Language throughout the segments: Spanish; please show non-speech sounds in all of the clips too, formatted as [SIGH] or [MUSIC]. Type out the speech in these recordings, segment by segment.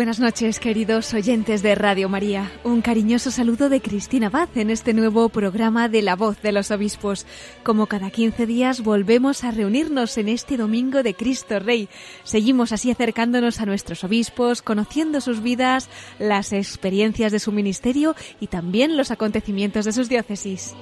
Buenas noches, queridos oyentes de Radio María. Un cariñoso saludo de Cristina Abad en este nuevo programa de La Voz de los Obispos. Como cada 15 días volvemos a reunirnos en este domingo de Cristo Rey. Seguimos así acercándonos a nuestros obispos, conociendo sus vidas, las experiencias de su ministerio y también los acontecimientos de sus diócesis.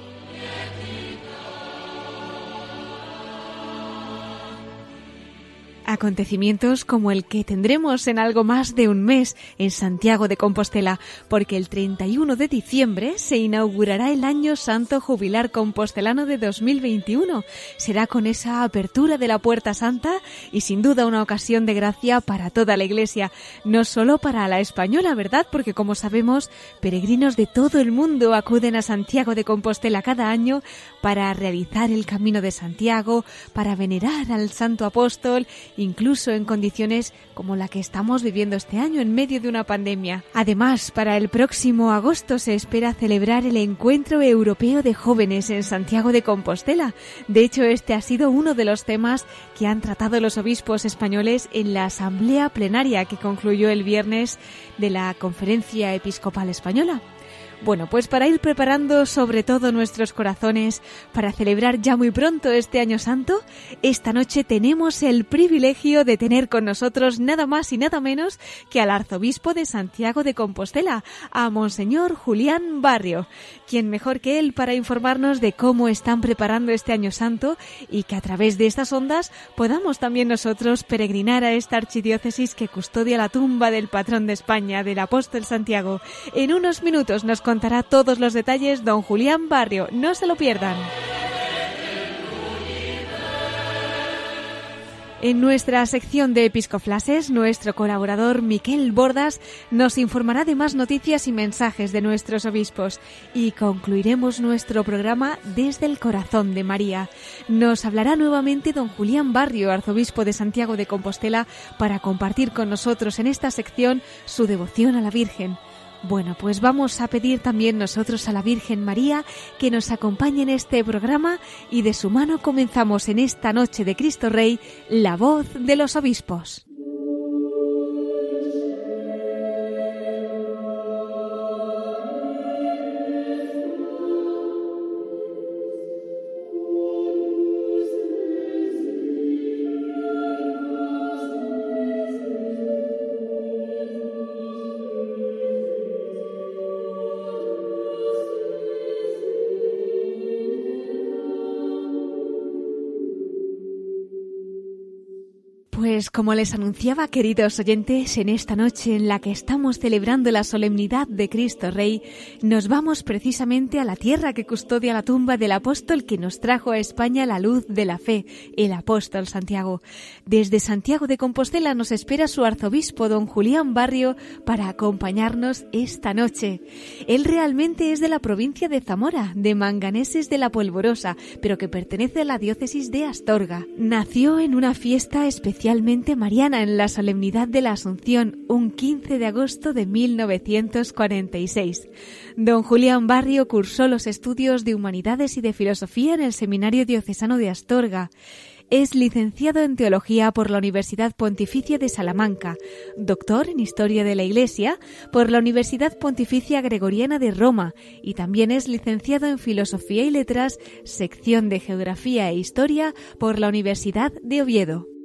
Acontecimientos como el que tendremos en algo más de un mes en Santiago de Compostela, porque el 31 de diciembre se inaugurará el Año Santo Jubilar Compostelano de 2021. Será con esa apertura de la Puerta Santa y sin duda una ocasión de gracia para toda la Iglesia, no solo para la española, ¿verdad? Porque como sabemos, peregrinos de todo el mundo acuden a Santiago de Compostela cada año para realizar el Camino de Santiago, para venerar al Santo Apóstol incluso en condiciones como la que estamos viviendo este año en medio de una pandemia. Además, para el próximo agosto se espera celebrar el Encuentro Europeo de Jóvenes en Santiago de Compostela. De hecho, este ha sido uno de los temas que han tratado los obispos españoles en la asamblea plenaria que concluyó el viernes de la Conferencia Episcopal Española. Bueno, pues para ir preparando sobre todo nuestros corazones para celebrar ya muy pronto este año santo, esta noche tenemos el privilegio de tener con nosotros nada más y nada menos que al arzobispo de Santiago de Compostela, a Monseñor Julián Barrio, quien mejor que él para informarnos de cómo están preparando este año santo y que a través de estas ondas podamos también nosotros peregrinar a esta archidiócesis que custodia la tumba del patrón de España, del apóstol Santiago. En unos minutos nos contará todos los detalles don Julián Barrio. No se lo pierdan. En nuestra sección de Episcoflases, nuestro colaborador Miquel Bordas nos informará de más noticias y mensajes de nuestros obispos y concluiremos nuestro programa desde el corazón de María. Nos hablará nuevamente don Julián Barrio, arzobispo de Santiago de Compostela, para compartir con nosotros en esta sección su devoción a la Virgen. Bueno, pues vamos a pedir también nosotros a la Virgen María que nos acompañe en este programa y de su mano comenzamos en esta noche de Cristo Rey la voz de los obispos. Pues como les anunciaba, queridos oyentes, en esta noche en la que estamos celebrando la solemnidad de Cristo Rey, nos vamos precisamente a la tierra que custodia la tumba del apóstol que nos trajo a España la luz de la fe, el apóstol Santiago. Desde Santiago de Compostela nos espera su arzobispo, don Julián Barrio, para acompañarnos esta noche. Él realmente es de la provincia de Zamora, de Manganeses de la Polvorosa, pero que pertenece a la diócesis de Astorga. Nació en una fiesta mariana en la solemnidad de la Asunción, un 15 de agosto de 1946. Don Julián Barrio cursó los estudios de Humanidades y de Filosofía en el Seminario Diocesano de Astorga. Es licenciado en Teología por la Universidad Pontificia de Salamanca, doctor en Historia de la Iglesia por la Universidad Pontificia Gregoriana de Roma y también es licenciado en Filosofía y Letras, sección de Geografía e Historia por la Universidad de Oviedo.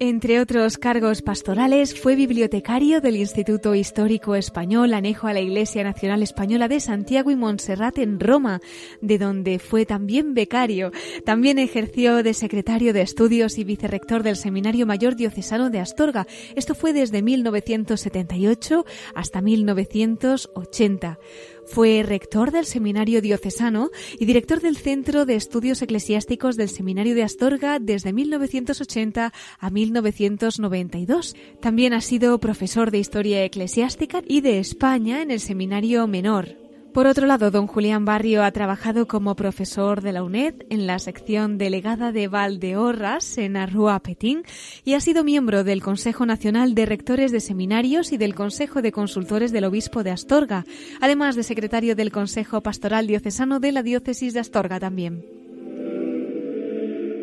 Entre otros cargos pastorales, fue bibliotecario del Instituto Histórico Español anejo a la Iglesia Nacional Española de Santiago y Montserrat en Roma, de donde fue también becario. También ejerció de secretario de estudios y vicerrector del Seminario Mayor Diocesano de Astorga. Esto fue desde 1978 hasta 1980. Fue rector del Seminario Diocesano y director del Centro de Estudios Eclesiásticos del Seminario de Astorga desde 1980 a 1992. También ha sido profesor de Historia Eclesiástica y de España en el Seminario Menor. Por otro lado, don Julián Barrio ha trabajado como profesor de la UNED en la sección delegada de Valdeorras en Arrua Petín y ha sido miembro del Consejo Nacional de Rectores de Seminarios y del Consejo de Consultores del Obispo de Astorga, además de secretario del Consejo Pastoral Diocesano de la Diócesis de Astorga también.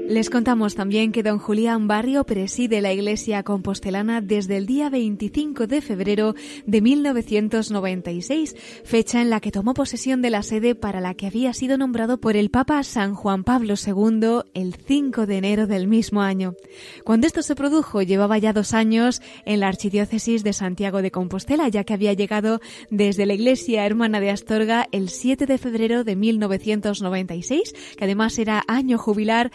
Les contamos también que don Julián Barrio preside la Iglesia Compostelana desde el día 25 de febrero de 1996, fecha en la que tomó posesión de la sede para la que había sido nombrado por el Papa San Juan Pablo II el 5 de enero del mismo año. Cuando esto se produjo, llevaba ya dos años en la Archidiócesis de Santiago de Compostela, ya que había llegado desde la Iglesia Hermana de Astorga el 7 de febrero de 1996, que además era año jubilar,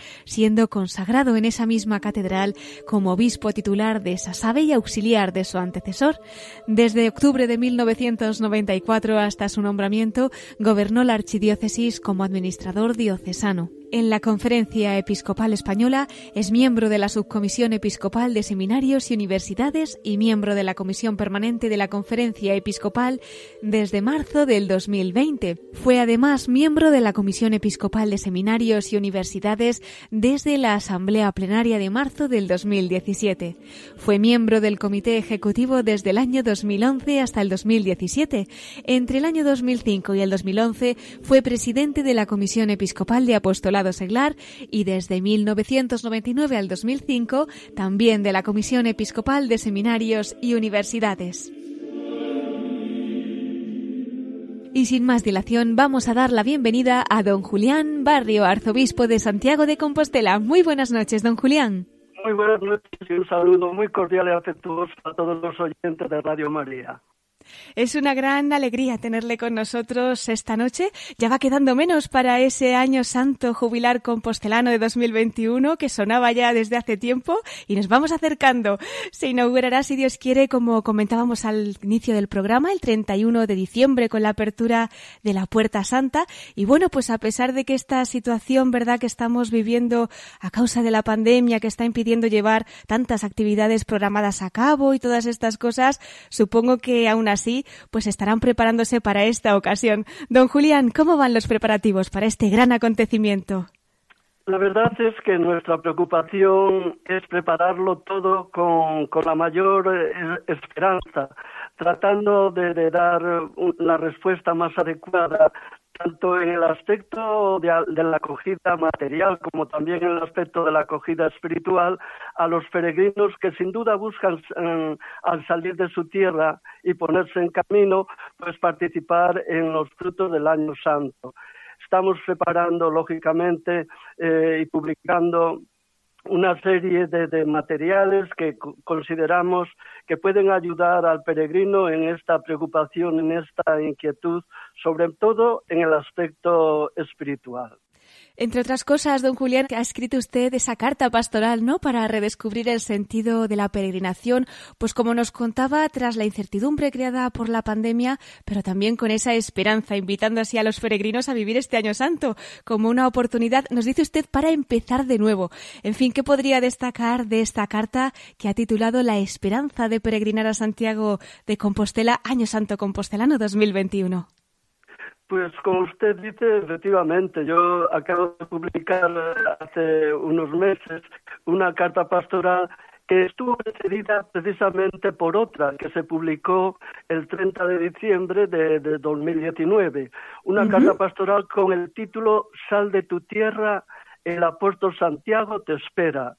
consagrado en esa misma catedral como obispo titular de Sasabe y auxiliar de su antecesor. Desde octubre de 1994 hasta su nombramiento, gobernó la archidiócesis como administrador diocesano. En la Conferencia Episcopal Española es miembro de la Subcomisión Episcopal de Seminarios y Universidades y miembro de la Comisión Permanente de la Conferencia Episcopal desde marzo del 2020. Fue además miembro de la Comisión Episcopal de Seminarios y Universidades desde la Asamblea Plenaria de marzo del 2017. Fue miembro del Comité Ejecutivo desde el año 2011 hasta el 2017. Entre el año 2005 y el 2011 fue presidente de la Comisión Episcopal de Apostolado Seglar y desde 1999 al 2005 también de la Comisión Episcopal de Seminarios y Universidades. Y sin más dilación, vamos a dar la bienvenida a don Julián Barrio, arzobispo de Santiago de Compostela. Muy buenas noches, don Julián. Muy buenas noches y un saludo muy cordial y afectuoso a todos los oyentes de Radio María. Es una gran alegría tenerle con nosotros esta noche. Ya va quedando menos para ese año santo jubilar compostelano de 2021 que sonaba ya desde hace tiempo y nos vamos acercando. Se inaugurará, si Dios quiere, como comentábamos al inicio del programa, el 31 de diciembre con la apertura de la Puerta Santa. Y bueno, pues a pesar de que esta situación, verdad, que estamos viviendo a causa de la pandemia que está impidiendo llevar tantas actividades programadas a cabo y todas estas cosas, supongo que aún así, pues estarán preparándose para esta ocasión. Don Julián, ¿cómo van los preparativos para este gran acontecimiento? La verdad es que nuestra preocupación es prepararlo todo con, la mayor eh, esperanza, tratando de, dar la respuesta más adecuada tanto en el aspecto de, la acogida material como también en el aspecto de la acogida espiritual a los peregrinos que sin duda buscan eh, al salir de su tierra y ponerse en camino pues participar en los frutos del año santo. Estamos preparando lógicamente eh, y publicando una serie de, materiales que consideramos que pueden ayudar al peregrino en esta preocupación, en esta inquietud, sobre todo en el aspecto espiritual. Entre otras cosas, don Julián, ha escrito usted esa carta pastoral, ¿no? Para redescubrir el sentido de la peregrinación, pues como nos contaba, tras la incertidumbre creada por la pandemia, pero también con esa esperanza, invitando así a los peregrinos a vivir este año santo como una oportunidad, nos dice usted, para empezar de nuevo. En fin, ¿qué podría destacar de esta carta que ha titulado La esperanza de peregrinar a Santiago de Compostela, Año Santo Compostelano 2021? Pues como usted dice, efectivamente, yo acabo de publicar hace unos meses una carta pastoral que estuvo precedida precisamente por otra que se publicó el 30 de diciembre de, 2019, una carta pastoral con el título Sal de tu tierra, el apóstol Santiago te espera.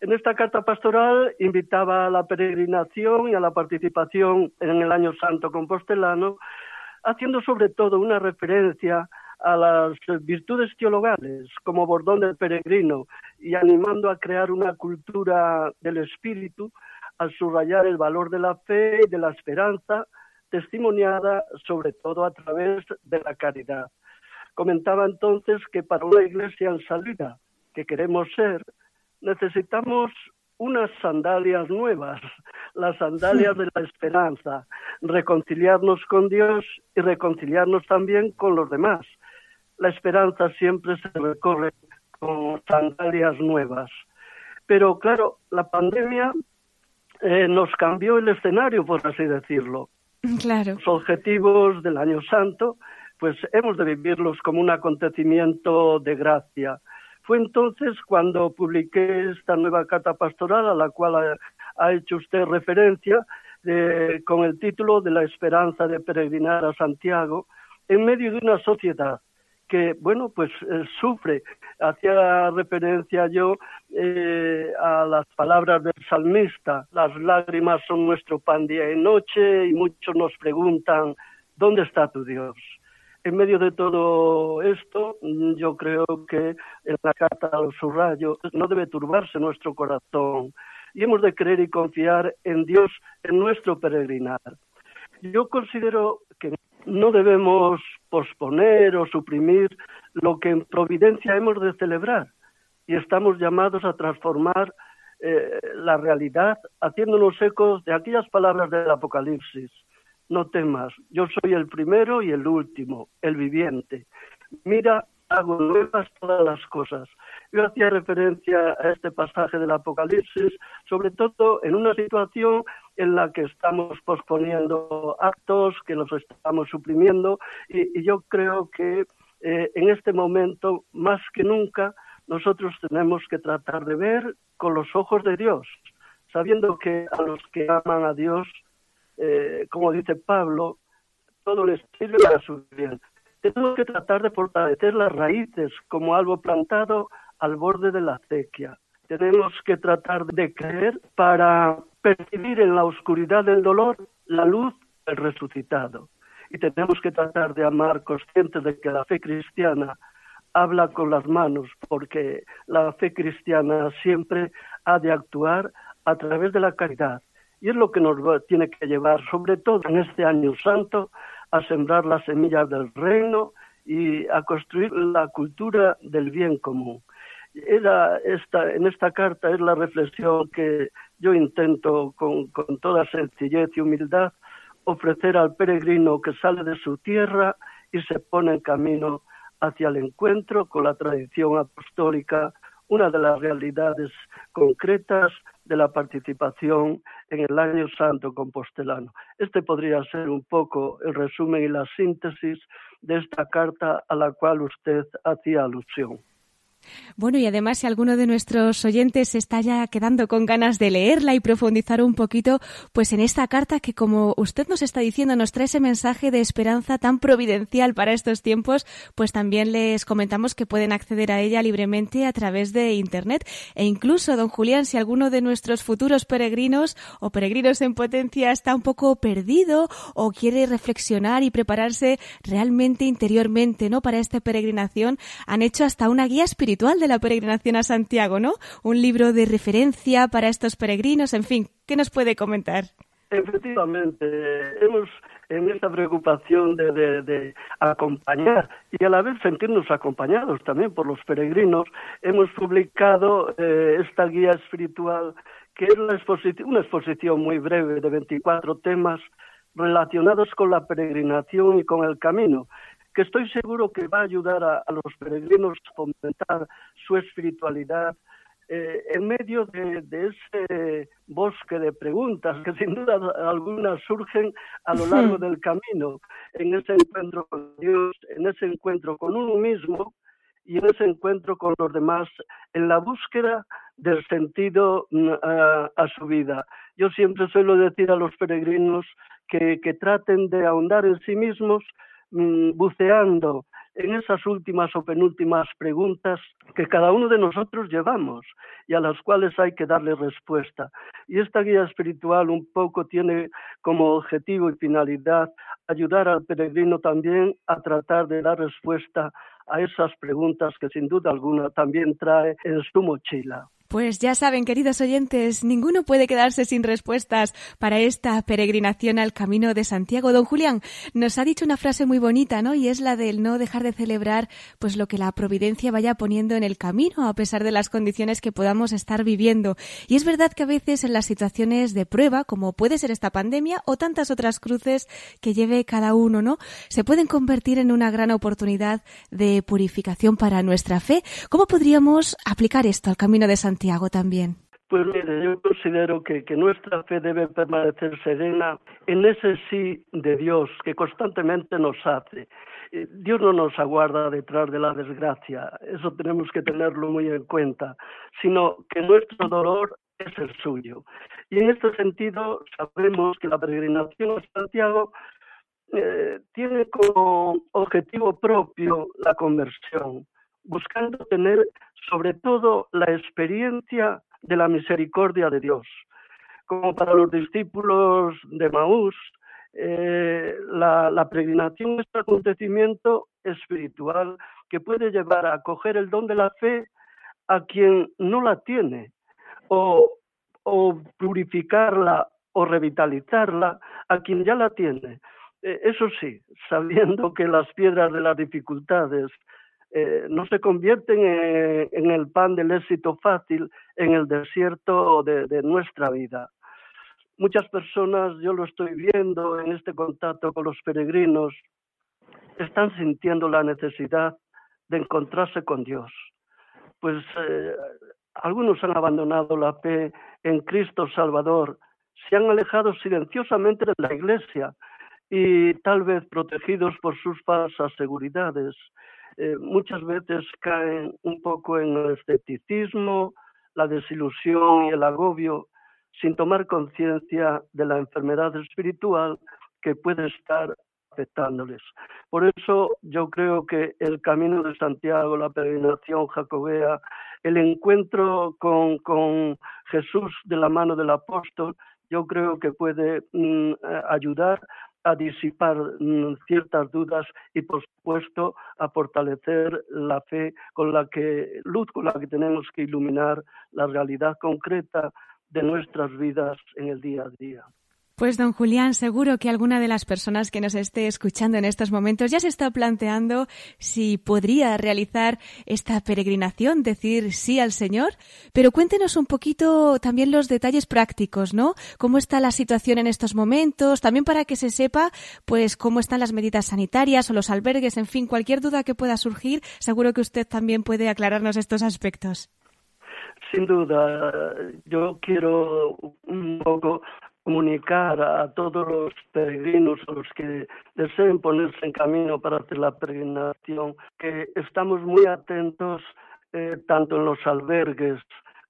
En esta carta pastoral invitaba a la peregrinación y a la participación en el Año Santo Compostelano haciendo sobre todo una referencia a las virtudes teologales como bordón del peregrino y animando a crear una cultura del espíritu al subrayar el valor de la fe y de la esperanza testimoniada sobre todo a través de la caridad. Comentaba entonces que para una iglesia en salida que queremos ser, necesitamos unas sandalias nuevas, las sandalias de la esperanza, reconciliarnos con Dios y reconciliarnos también con los demás. La esperanza siempre se recorre con sandalias nuevas. Pero claro, la pandemia eh, nos cambió el escenario, por así decirlo. [LAUGHS] Claro. Los objetivos del Año Santo, pues hemos de vivirlos como un acontecimiento de gracia. Fue entonces cuando publiqué esta nueva carta pastoral a la cual ha, hecho usted referencia, con el título de La esperanza de peregrinar a Santiago, en medio de una sociedad que, bueno, pues eh, sufre. Hacía referencia yo eh, a las palabras del salmista, las lágrimas son nuestro pan día y noche y muchos nos preguntan, ¿dónde está tu Dios? En medio de todo esto, yo creo que en la carta a los subrayos no debe turbarse nuestro corazón y hemos de creer y confiar en Dios en nuestro peregrinar. Yo considero que no debemos posponer o suprimir lo que en providencia hemos de celebrar y estamos llamados a transformar eh, la realidad haciéndonos ecos de aquellas palabras del Apocalipsis. No temas, yo soy el primero y el último, el viviente. Mira, hago nuevas todas las cosas. Yo hacía referencia a este pasaje del Apocalipsis, sobre todo en una situación en la que estamos posponiendo actos, que los estamos suprimiendo, y, yo creo que eh, en este momento, más que nunca, nosotros tenemos que tratar de ver con los ojos de Dios, sabiendo que a los que aman a Dios, eh, como dice Pablo, todo les sirve para su bien. Tenemos que tratar de fortalecer las raíces como algo plantado al borde de la acequia. Tenemos que tratar de creer para percibir en la oscuridad del dolor la luz del resucitado. Y tenemos que tratar de amar conscientes de que la fe cristiana habla con las manos, porque la fe cristiana siempre ha de actuar a través de la caridad. Y es lo que nos tiene que llevar, sobre todo en este año santo, a sembrar las semillas del reino y a construir la cultura del bien común. Era esta, en esta carta es la reflexión que yo intento con, con toda sencillez y humildad ofrecer al peregrino que sale de su tierra y se pone en camino hacia el encuentro con la tradición apostólica, una de las realidades concretas de la participación en el Año Santo Compostelano. Este podría ser un poco el resumen y la síntesis de esta carta a la cual usted hacía alusión. Bueno, y además si alguno de nuestros oyentes está ya quedando con ganas de leerla y profundizar un poquito, pues en esta carta que como usted nos está diciendo nos trae ese mensaje de esperanza tan providencial para estos tiempos, pues también les comentamos que pueden acceder a ella libremente a través de Internet. E incluso, don Julián, si alguno de nuestros futuros peregrinos o peregrinos en potencia está un poco perdido o quiere reflexionar y prepararse realmente interiormente, ¿no? Para esta peregrinación, han hecho hasta una guía espiritual de la peregrinación a Santiago, ¿no? Un libro de referencia para estos peregrinos, en fin, ¿qué nos puede comentar? Efectivamente, hemos en esta preocupación de, acompañar y a la vez sentirnos acompañados también por los peregrinos, hemos publicado eh, esta guía espiritual que es una exposición muy breve de 24 temas relacionados con la peregrinación y con el camino que estoy seguro que va a ayudar a, los peregrinos a fomentar su espiritualidad eh, en medio de, ese bosque de preguntas que sin duda algunas surgen a lo largo del camino, en ese encuentro con Dios, en ese encuentro con uno mismo y en ese encuentro con los demás, en la búsqueda del sentido mm, a, su vida. Yo siempre suelo decir a los peregrinos que traten de ahondar en sí mismos Mm, buceando en esas últimas o penúltimas preguntas que cada uno de nosotros llevamos y a las cuales hay que darle respuesta. Y esta guía espiritual un poco tiene como objetivo y finalidad ayudar al peregrino también a tratar de dar respuesta a esas preguntas que sin duda alguna también trae en su mochila. Pues ya saben, queridos oyentes, ninguno puede quedarse sin respuestas para esta peregrinación al Camino de Santiago. Don Julián nos ha dicho una frase muy bonita, ¿no? Y es la del no dejar de celebrar pues lo que la providencia vaya poniendo en el camino a pesar de las condiciones que podamos estar viviendo. Y es verdad que a veces en las situaciones de prueba, como puede ser esta pandemia o tantas otras cruces que lleve cada uno, ¿no? Se pueden convertir en una gran oportunidad de purificación para nuestra fe. ¿Cómo podríamos aplicar esto al Camino de Santiago? Santiago también? Pues mire, yo considero que, nuestra fe debe permanecer serena en ese sí de Dios que constantemente nos hace. Eh, Dios no nos aguarda detrás de la desgracia, eso tenemos que tenerlo muy en cuenta, sino que nuestro dolor es el suyo. Y en este sentido sabemos que la peregrinación a Santiago eh, tiene como objetivo propio la conversión buscando tener sobre todo la experiencia de la misericordia de Dios. Como para los discípulos de Maús, eh, la, la, peregrinación es un acontecimiento espiritual que puede llevar a coger el don de la fe a quien no la tiene, o, o purificarla o revitalizarla a quien ya la tiene. Eh, eso sí, sabiendo que las piedras de las dificultades eh, no se convierten en, el pan del éxito fácil en el desierto de, nuestra vida. Muchas personas, yo lo estoy viendo en este contacto con los peregrinos, están sintiendo la necesidad de encontrarse con Dios. Pues eh, algunos han abandonado la fe en Cristo Salvador, se han alejado silenciosamente de la Iglesia y tal vez protegidos por sus falsas seguridades. Eh, muchas veces caen un poco en el escepticismo, la desilusión y el agobio, sin tomar conciencia de la enfermedad espiritual que puede estar afectándoles. Por eso yo creo que el camino de Santiago, la peregrinación jacobea, el encuentro con, Jesús de la mano del apóstol, yo creo que puede mm, ayudar a disipar mm, ciertas dudas y, por supuesto, a fortalecer la fe con la que, luz con la que tenemos que iluminar la realidad concreta de nuestras vidas en el día a día. Pues don Julián, seguro que alguna de las personas que nos esté escuchando en estos momentos ya se está planteando si podría realizar esta peregrinación, decir sí al Señor. Pero cuéntenos un poquito también los detalles prácticos, ¿no? ¿Cómo está la situación en estos momentos? También para que se sepa, pues, cómo están las medidas sanitarias o los albergues, en fin, cualquier duda que pueda surgir, seguro que usted también puede aclararnos estos aspectos. Sin duda, yo quiero un poco comunicar a todos los peregrinos, a los que deseen ponerse en camino para hacer la peregrinación, que estamos muy atentos eh, tanto en los albergues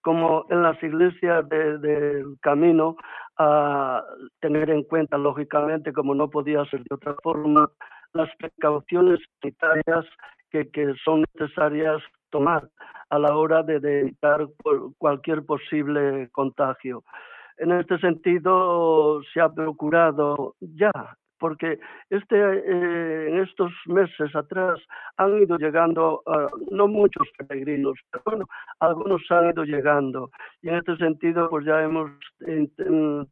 como en las iglesias del camino a tener en cuenta, lógicamente, como no podía ser de otra forma, las precauciones sanitarias que son necesarias tomar a la hora de evitar cualquier posible contagio. En este sentido, se ha procurado ya, porque este, eh, en estos meses atrás han ido llegando, uh, no muchos peregrinos, pero bueno, algunos han ido llegando. Y en este sentido, pues ya hemos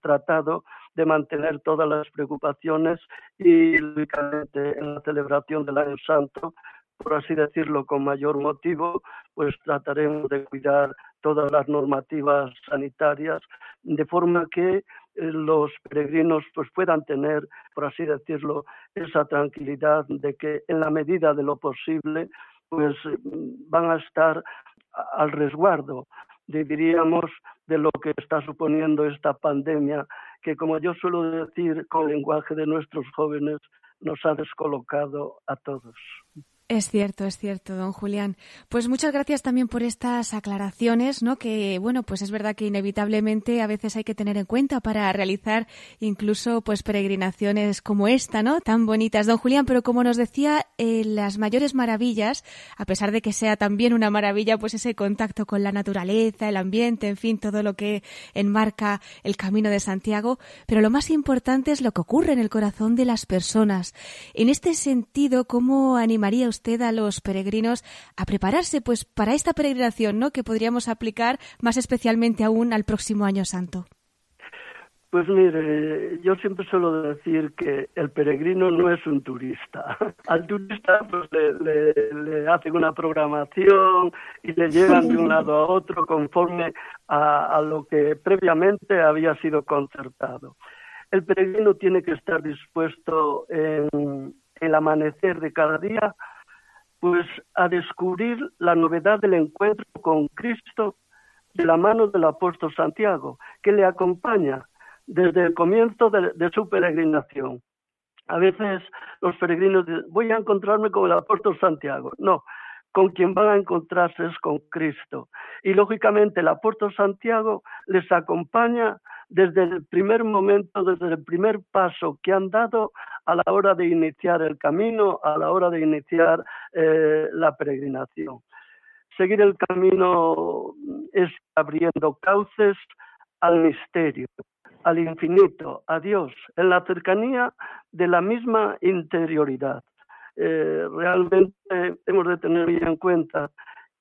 tratado de mantener todas las preocupaciones y, lógicamente, en la celebración del Año Santo, por así decirlo, con mayor motivo, pues trataremos de cuidar todas las normativas sanitarias, de forma que eh, los peregrinos pues puedan tener, por así decirlo, esa tranquilidad de que en la medida de lo posible pues van a estar al resguardo, diríamos, de lo que está suponiendo esta pandemia, que como yo suelo decir con lenguaje de nuestros jóvenes, nos ha descolocado a todos. Es cierto, es cierto, don Julián. Pues muchas gracias también por estas aclaraciones, ¿no? Que, bueno, pues es verdad que inevitablemente a veces hay que tener en cuenta para realizar incluso, pues, peregrinaciones como esta, ¿no? Tan bonitas, don Julián. Pero como nos decía, eh, las mayores maravillas, a pesar de que sea también una maravilla, pues ese contacto con la naturaleza, el ambiente, en fin, todo lo que enmarca el camino de Santiago. Pero lo más importante es lo que ocurre en el corazón de las personas. En este sentido, ¿cómo animaría usted a los peregrinos a prepararse pues para esta peregrinación, ¿no? Que podríamos aplicar más especialmente aún al próximo año santo. Pues mire, yo siempre suelo decir que el peregrino no es un turista. [LAUGHS] Al turista pues le, hacen una programación y le llevan de un lado a otro conforme a, lo que previamente había sido concertado. El peregrino tiene que estar dispuesto en el amanecer de cada día pues a descubrir la novedad del encuentro con Cristo de la mano del apóstol Santiago, que le acompaña desde el comienzo de, su peregrinación. A veces los peregrinos dicen, voy a encontrarme con el apóstol Santiago. No, con quien van a encontrarse es con Cristo. Y lógicamente el apóstol Santiago les acompaña desde el primer momento, desde el primer paso que han dado a la hora de iniciar el camino, a la hora de iniciar eh, la peregrinación. Seguir el camino es abriendo cauces al misterio, al infinito, a Dios, en la cercanía de la misma interioridad. Eh, realmente hemos de tener bien en cuenta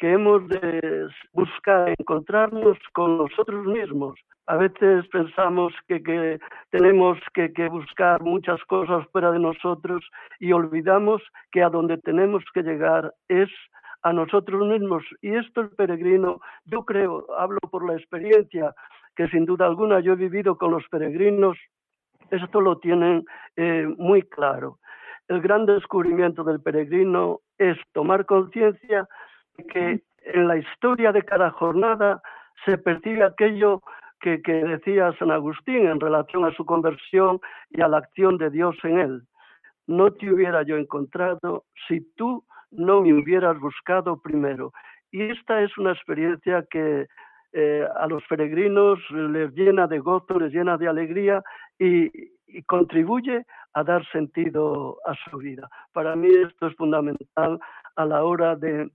que hemos de buscar encontrarnos con nosotros mismos. A veces pensamos que, tenemos que, buscar muchas cosas fuera de nosotros y olvidamos que a donde tenemos que llegar es a nosotros mismos. Y esto el peregrino, yo creo, hablo por la experiencia, que sin duda alguna yo he vivido con los peregrinos, esto lo tienen eh, muy claro. El gran descubrimiento del peregrino es tomar conciencia que en la historia de cada jornada se percibe aquello que, decía San Agustín en relación a su conversión y a la acción de Dios en él. No te hubiera yo encontrado si tú no me hubieras buscado primero. Y esta es una experiencia que eh, a los peregrinos les llena de gozo, les llena de alegría y, contribuye a dar sentido a su vida. Para mí esto es fundamental a la hora de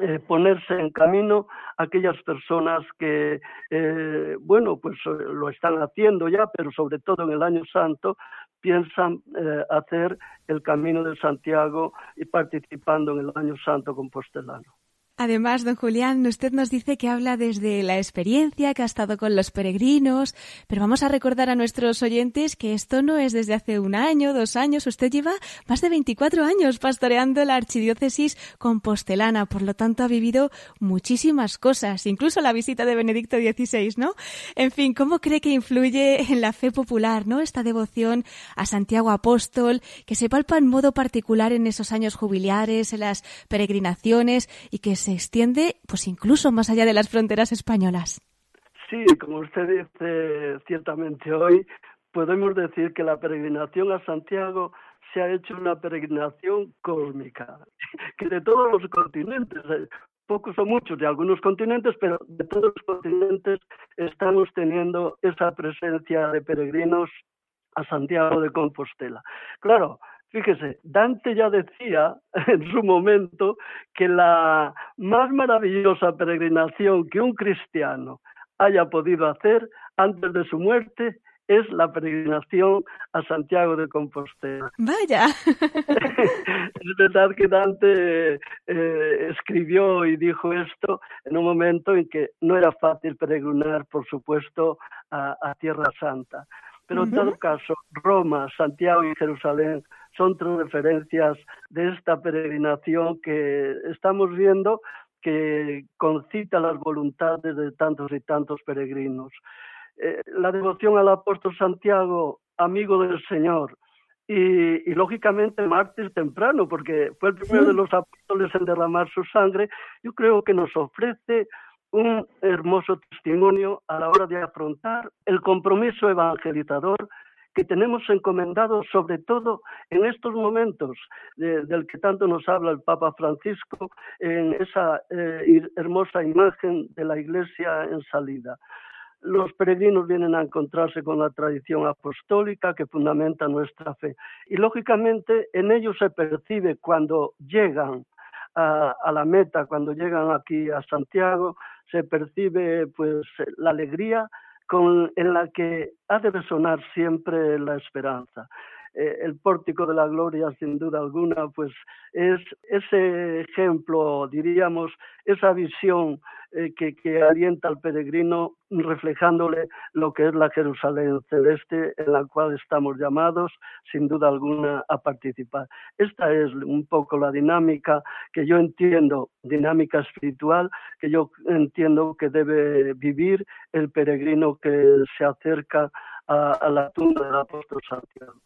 eh, ponerse en camino aquellas personas que, eh, bueno, pues lo están haciendo ya, pero sobre todo en el año santo, piensan hacer el camino de Santiago y participando en el año santo compostelano. Además, don Julián, usted nos dice que habla desde la experiencia, que ha estado con los peregrinos, pero vamos a recordar a nuestros oyentes que esto no es desde hace un año, dos años, usted lleva más de 24 años pastoreando la archidiócesis compostelana, por lo tanto ha vivido muchísimas cosas, incluso la visita de Benedicto XVI, ¿no? En fin, ¿cómo cree que influye en la fe popular, ¿no? Esta devoción a Santiago Apóstol, que se palpa en modo particular en esos años jubiliares, en las peregrinaciones y que se se extiende pues incluso más allá de las fronteras españolas. Sí, como usted dice ciertamente hoy, podemos decir que la peregrinación a Santiago se ha hecho una peregrinación cósmica, [LAUGHS] que de todos los continentes, eh, pocos o muchos de algunos continentes, pero de todos los continentes estamos teniendo esa presencia de peregrinos a Santiago de Compostela. Claro, Fíjese, Dante ya decía [LAUGHS] en su momento que la más maravillosa peregrinación que un cristiano haya podido hacer antes de su muerte es la peregrinación a Santiago de Compostela. [LAUGHS] Vaya. [LAUGHS] es verdad que Dante eh, escribió y dijo esto en un momento en que no era fácil peregrinar, por supuesto, a, Tierra Santa. Pero en todo caso, Roma, Santiago y Jerusalén son tres referencias de esta peregrinación que estamos viendo que concita las voluntades de tantos y tantos peregrinos. Eh, la devoción al apóstol Santiago, amigo del Señor, y, lógicamente mártir temprano, porque fue el primero de los apóstoles en derramar su sangre, yo creo que nos ofrece un hermoso testimonio a la hora de afrontar el compromiso evangelizador que tenemos encomendado sobre todo en estos momentos del que tanto nos habla el Papa Francisco en esa eh, hermosa imagen de la Iglesia en salida. Los peregrinos vienen a encontrarse con la tradición apostólica que fundamenta nuestra fe y lógicamente en ellos se percibe cuando llegan a, la meta, cuando llegan aquí a Santiago, se percibe pues la alegría, con, en la que ha de resonar siempre la esperanza. Eh, el pórtico de la gloria, sin duda alguna, pues es ese ejemplo, diríamos, esa visión eh, que, que, alienta al peregrino reflejándole lo que es la Jerusalén celeste en la cual estamos llamados, sin duda alguna, a participar. Esta es un poco la dinámica que yo entiendo, dinámica espiritual, que yo entiendo que debe vivir el peregrino que se acerca a, a la tumba del apóstol Santiago.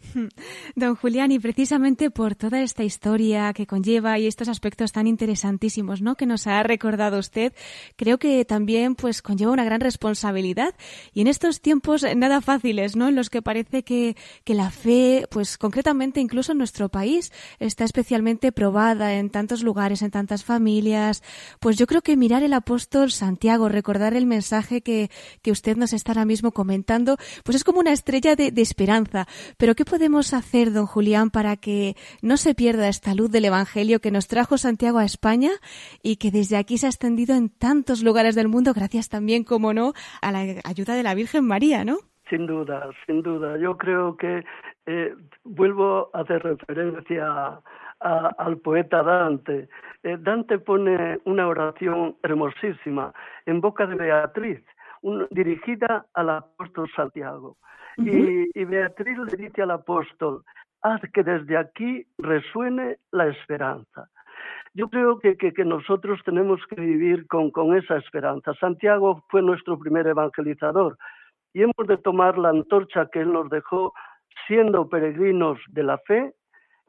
[LAUGHS] Don Julián, y precisamente por toda esta historia que conlleva y estos aspectos tan interesantísimos, ¿no? Que nos ha recordado usted, creo que también, pues, conlleva una gran responsabilidad. Y en estos tiempos nada fáciles, ¿no? En los que parece que, que la fe, pues, concretamente incluso en nuestro país, está especialmente probada en tantos lugares, en tantas familias. Pues yo creo que mirar el apóstol Santiago, recordar el mensaje que, que usted nos está ahora mismo comentando, pues es como una estrella de, de esperanza. Pero ¿qué podemos hacer, don Julián, para que no se pierda esta luz del Evangelio que nos trajo Santiago a España y que desde aquí se ha extendido en tantos lugares del mundo, gracias también, como no, a la ayuda de la Virgen María, ¿no? Sin duda, sin duda. Yo creo que eh, vuelvo a hacer referencia al poeta Dante. Eh, Dante pone una oración hermosísima en boca de Beatriz, dirigida al apóstol Santiago. y, Beatriz le dice al apóstol, haz que desde aquí resuene la esperanza. Yo creo que, que, nosotros tenemos que vivir con, con, esa esperanza. Santiago fue nuestro primer evangelizador y hemos de tomar la antorcha que él nos dejó siendo peregrinos de la fe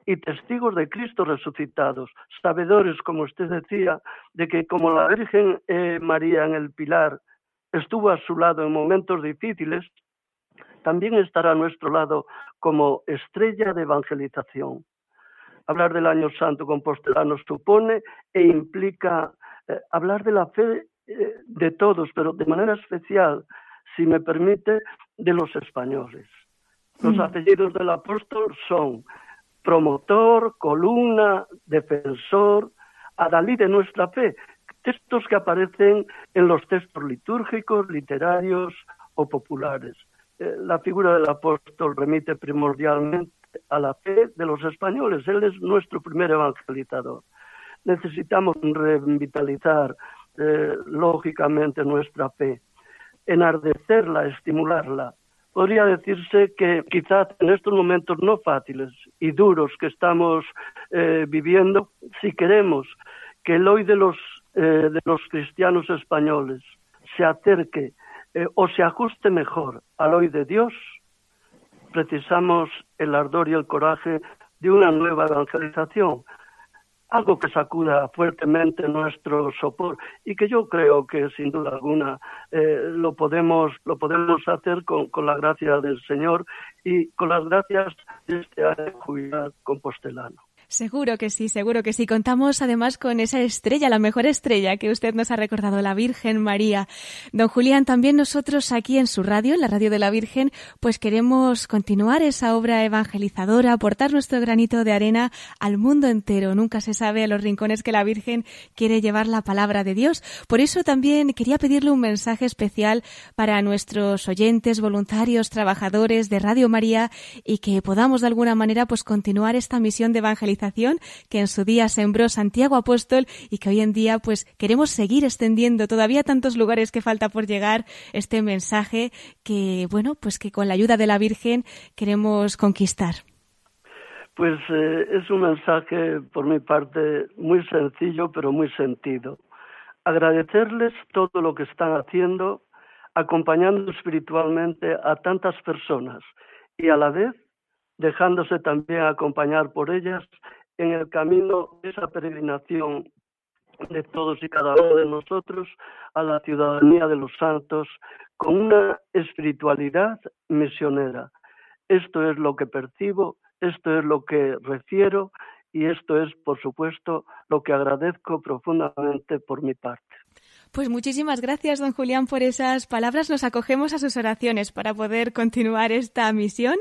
y testigos de Cristo resucitados, sabedores, como usted decía, de que como la Virgen eh, María en el Pilar estuvo a su lado en momentos difíciles, también estará a nuestro lado como estrella de evangelización. Hablar del año santo compostelano supone e implica eh, hablar de la fe eh, de todos, pero de manera especial, si me permite, de los españoles. Los mm. apellidos del apóstol son promotor, columna, defensor, adalid de nuestra fe, textos que aparecen en los textos litúrgicos, literarios o populares. Eh, la figura del apóstol remite primordialmente a la fe de los españoles. Él es nuestro primer evangelizador. Necesitamos revitalizar eh, lógicamente nuestra fe, enardecerla, estimularla. Podría decirse que quizás en estos momentos no fáciles y duros que estamos eh, viviendo, si queremos que el hoy de los, de los cristianos españoles se acerque eh, o se ajuste mejor al hoy de Dios, precisamos el ardor y el coraje de una nueva evangelización, algo que sacuda fuertemente nuestro sopor y que yo creo que sin duda alguna eh, lo podemos lo podemos hacer con, con, la gracia del Señor y con las gracias de este año jubilar compostelano. Seguro que sí, seguro que sí. Contamos además con esa estrella, la mejor estrella que usted nos ha recordado, la Virgen María. Don Julián, también nosotros aquí en su radio, en la radio de la Virgen, pues queremos continuar esa obra evangelizadora, aportar nuestro granito de arena al mundo entero. Nunca se sabe a los rincones que la Virgen quiere llevar la palabra de Dios. Por eso también quería pedirle un mensaje especial para nuestros oyentes, voluntarios, trabajadores de Radio María y que podamos de alguna manera pues continuar esta misión de evangelización que en su día sembró Santiago Apóstol y que hoy en día pues queremos seguir extendiendo todavía tantos lugares que falta por llegar este mensaje que bueno pues que con la ayuda de la Virgen queremos conquistar. Pues eh, es un mensaje por mi parte muy sencillo pero muy sentido. Agradecerles todo lo que están haciendo, acompañando espiritualmente a tantas personas y a la vez dejándose también acompañar por ellas en el camino de esa peregrinación de todos y cada uno de nosotros a la ciudadanía de los santos con una espiritualidad misionera. Esto es lo que percibo, esto es lo que refiero y esto es, por supuesto, lo que agradezco profundamente por mi parte. Pues muchísimas gracias, don Julián, por esas palabras. Nos acogemos a sus oraciones para poder continuar esta misión.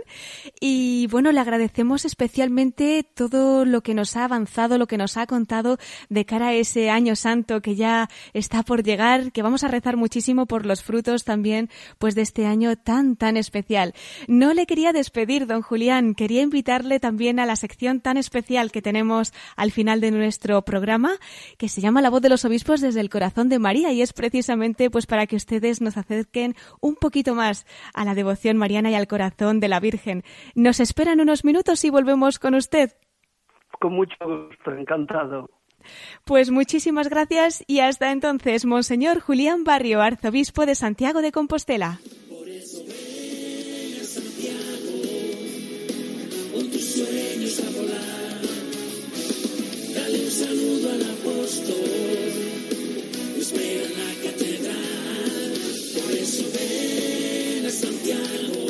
Y bueno, le agradecemos especialmente todo lo que nos ha avanzado, lo que nos ha contado de cara a ese año santo que ya está por llegar, que vamos a rezar muchísimo por los frutos también, pues de este año tan, tan especial. No le quería despedir, don Julián. Quería invitarle también a la sección tan especial que tenemos al final de nuestro programa, que se llama La voz de los obispos desde el corazón de María y es precisamente pues para que ustedes nos acerquen un poquito más a la devoción mariana y al corazón de la Virgen. Nos esperan unos minutos y volvemos con usted. Con mucho gusto, encantado. Pues muchísimas gracias y hasta entonces, Monseñor Julián Barrio, arzobispo de Santiago de Compostela. Por eso ven a Santiago, con tus sueños a volar. Dale un saludo al apóstol espera la catedral. Por eso ven a Santiago,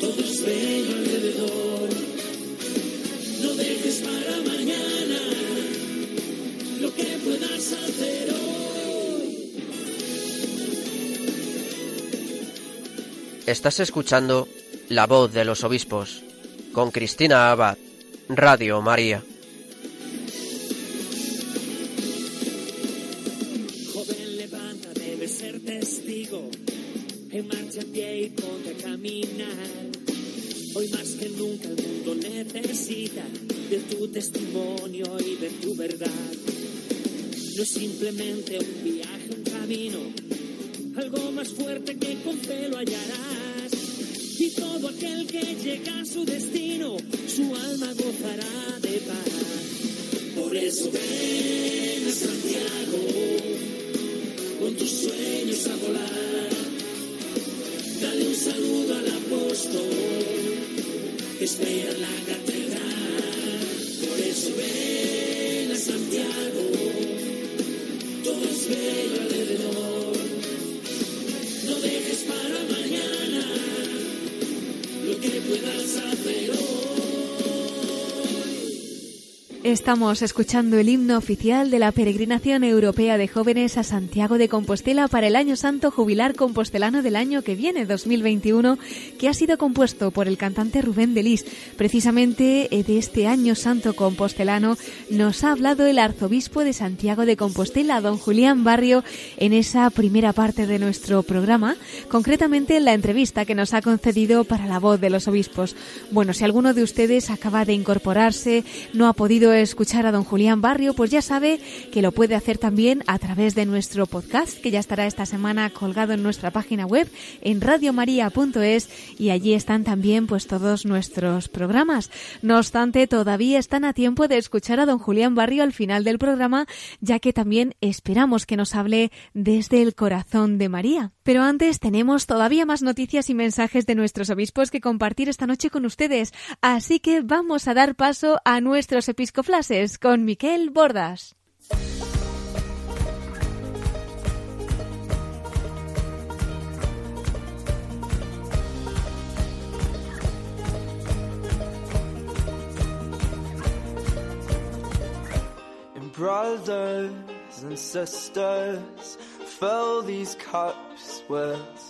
todos ven alrededor. No dejes para mañana lo que puedas hacer hoy. Estás escuchando La voz de los obispos con Cristina Abad, Radio María. Es simplemente un viaje, un camino, algo más fuerte que con fe lo hallarás. Y todo aquel que llega a su destino, su alma gozará de paz. Por eso ven a Santiago, con tus sueños a volar Dale un saludo al apóstol que espera en la catedral. Por eso ven a Santiago, bello alrededor. Estamos escuchando el himno oficial de la peregrinación europea de jóvenes a Santiago de Compostela para el Año Santo Jubilar Compostelano del año que viene, 2021, que ha sido compuesto por el cantante Rubén Delis. Precisamente eh, de este Año Santo Compostelano nos ha hablado el arzobispo de Santiago de Compostela, don Julián Barrio, en esa primera parte de nuestro programa, concretamente en la entrevista que nos ha concedido para la voz de los obispos. Bueno, si alguno de ustedes acaba de incorporarse, no ha podido escuchar a don Julián Barrio, pues ya sabe que lo puede hacer también a través de nuestro podcast, que ya estará esta semana colgado en nuestra página web en radiomaria.es y allí están también pues todos nuestros programas. No obstante, todavía están a tiempo de escuchar a don Julián Barrio al final del programa, ya que también esperamos que nos hable desde el corazón de María. Pero antes tenemos todavía más noticias y mensajes de nuestros obispos que compartir esta noche con ustedes, así que vamos a dar paso a nuestros episcopos Flases con Miquel Bordas. brothers and sisters, fill these cups with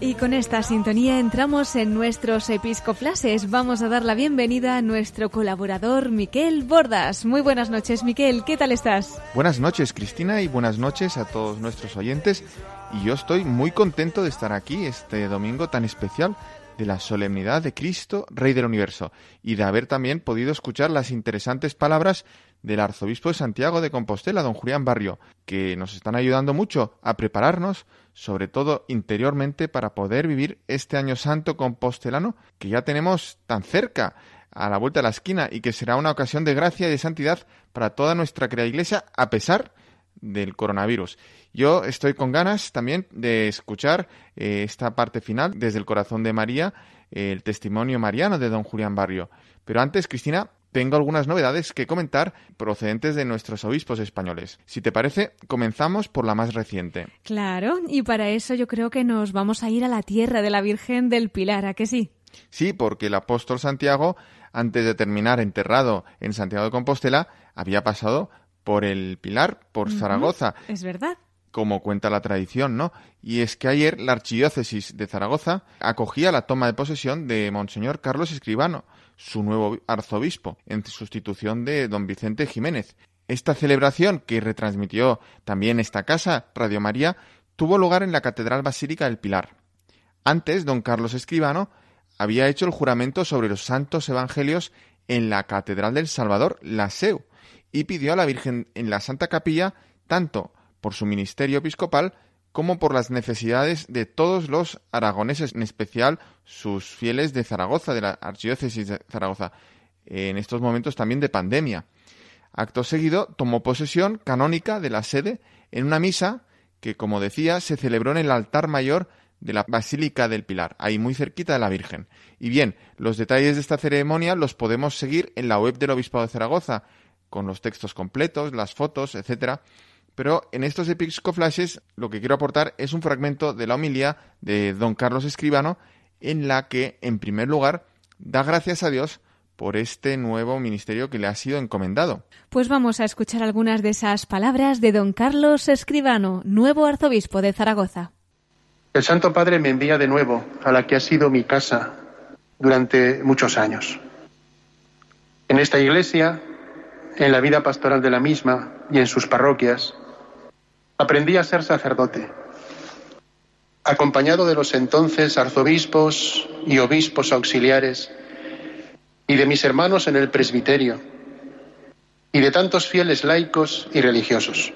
Y con esta sintonía entramos en nuestros episcoplases. Vamos a dar la bienvenida a nuestro colaborador Miquel Bordas. Muy buenas noches, Miquel. ¿Qué tal estás? Buenas noches, Cristina, y buenas noches a todos nuestros oyentes. Y yo estoy muy contento de estar aquí este domingo tan especial de la solemnidad de Cristo, Rey del Universo, y de haber también podido escuchar las interesantes palabras del arzobispo de Santiago de Compostela, don Julián Barrio, que nos están ayudando mucho a prepararnos, sobre todo interiormente, para poder vivir este año santo compostelano que ya tenemos tan cerca, a la vuelta de la esquina, y que será una ocasión de gracia y de santidad para toda nuestra querida iglesia, a pesar del coronavirus. Yo estoy con ganas también de escuchar eh, esta parte final desde el corazón de María, el testimonio mariano de don Julián Barrio. Pero antes, Cristina, tengo algunas novedades que comentar procedentes de nuestros obispos españoles. Si te parece, comenzamos por la más reciente. Claro, y para eso yo creo que nos vamos a ir a la tierra de la Virgen del Pilar, ¿a que sí? Sí, porque el apóstol Santiago, antes de terminar enterrado en Santiago de Compostela, había pasado por el Pilar, por Zaragoza. Es verdad. Como cuenta la tradición, ¿no? Y es que ayer la archidiócesis de Zaragoza acogía la toma de posesión de Monseñor Carlos Escribano, su nuevo arzobispo, en sustitución de don Vicente Jiménez. Esta celebración, que retransmitió también esta casa, Radio María, tuvo lugar en la Catedral Basílica del Pilar. Antes, don Carlos Escribano había hecho el juramento sobre los santos evangelios en la Catedral del Salvador, la SEU, y pidió a la Virgen en la Santa Capilla tanto por su ministerio episcopal como por las necesidades de todos los aragoneses, en especial sus fieles de Zaragoza, de la Archidiócesis de Zaragoza, en estos momentos también de pandemia. Acto seguido, tomó posesión canónica de la sede en una misa que, como decía, se celebró en el altar mayor de la Basílica del Pilar, ahí muy cerquita de la Virgen. Y bien, los detalles de esta ceremonia los podemos seguir en la web del Obispado de Zaragoza, con los textos completos, las fotos, etcétera. Pero en estos episcoflashes lo que quiero aportar es un fragmento de la homilía de don Carlos Escribano, en la que, en primer lugar, da gracias a Dios por este nuevo ministerio que le ha sido encomendado. Pues vamos a escuchar algunas de esas palabras de don Carlos Escribano, nuevo arzobispo de Zaragoza. El Santo Padre me envía de nuevo a la que ha sido mi casa durante muchos años. En esta iglesia, en la vida pastoral de la misma y en sus parroquias, aprendí a ser sacerdote, acompañado de los entonces arzobispos y obispos auxiliares y de mis hermanos en el presbiterio y de tantos fieles laicos y religiosos.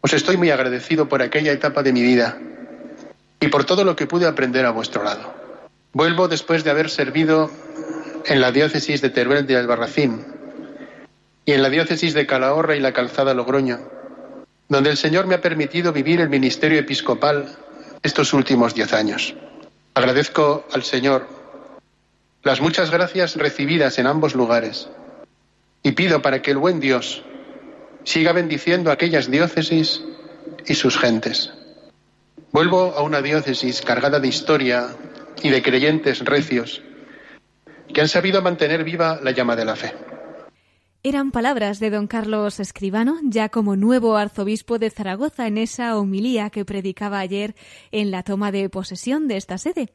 Os estoy muy agradecido por aquella etapa de mi vida y por todo lo que pude aprender a vuestro lado. Vuelvo después de haber servido en la diócesis de Teruel de Albarracín y en la diócesis de Calahorra y la Calzada Logroño, donde el Señor me ha permitido vivir el ministerio episcopal estos últimos diez años. Agradezco al Señor las muchas gracias recibidas en ambos lugares y pido para que el buen Dios siga bendiciendo aquellas diócesis y sus gentes. Vuelvo a una diócesis cargada de historia y de creyentes recios que han sabido mantener viva la llama de la fe. Eran palabras de don Carlos Escribano, ya como nuevo arzobispo de Zaragoza en esa homilía que predicaba ayer en la toma de posesión de esta sede.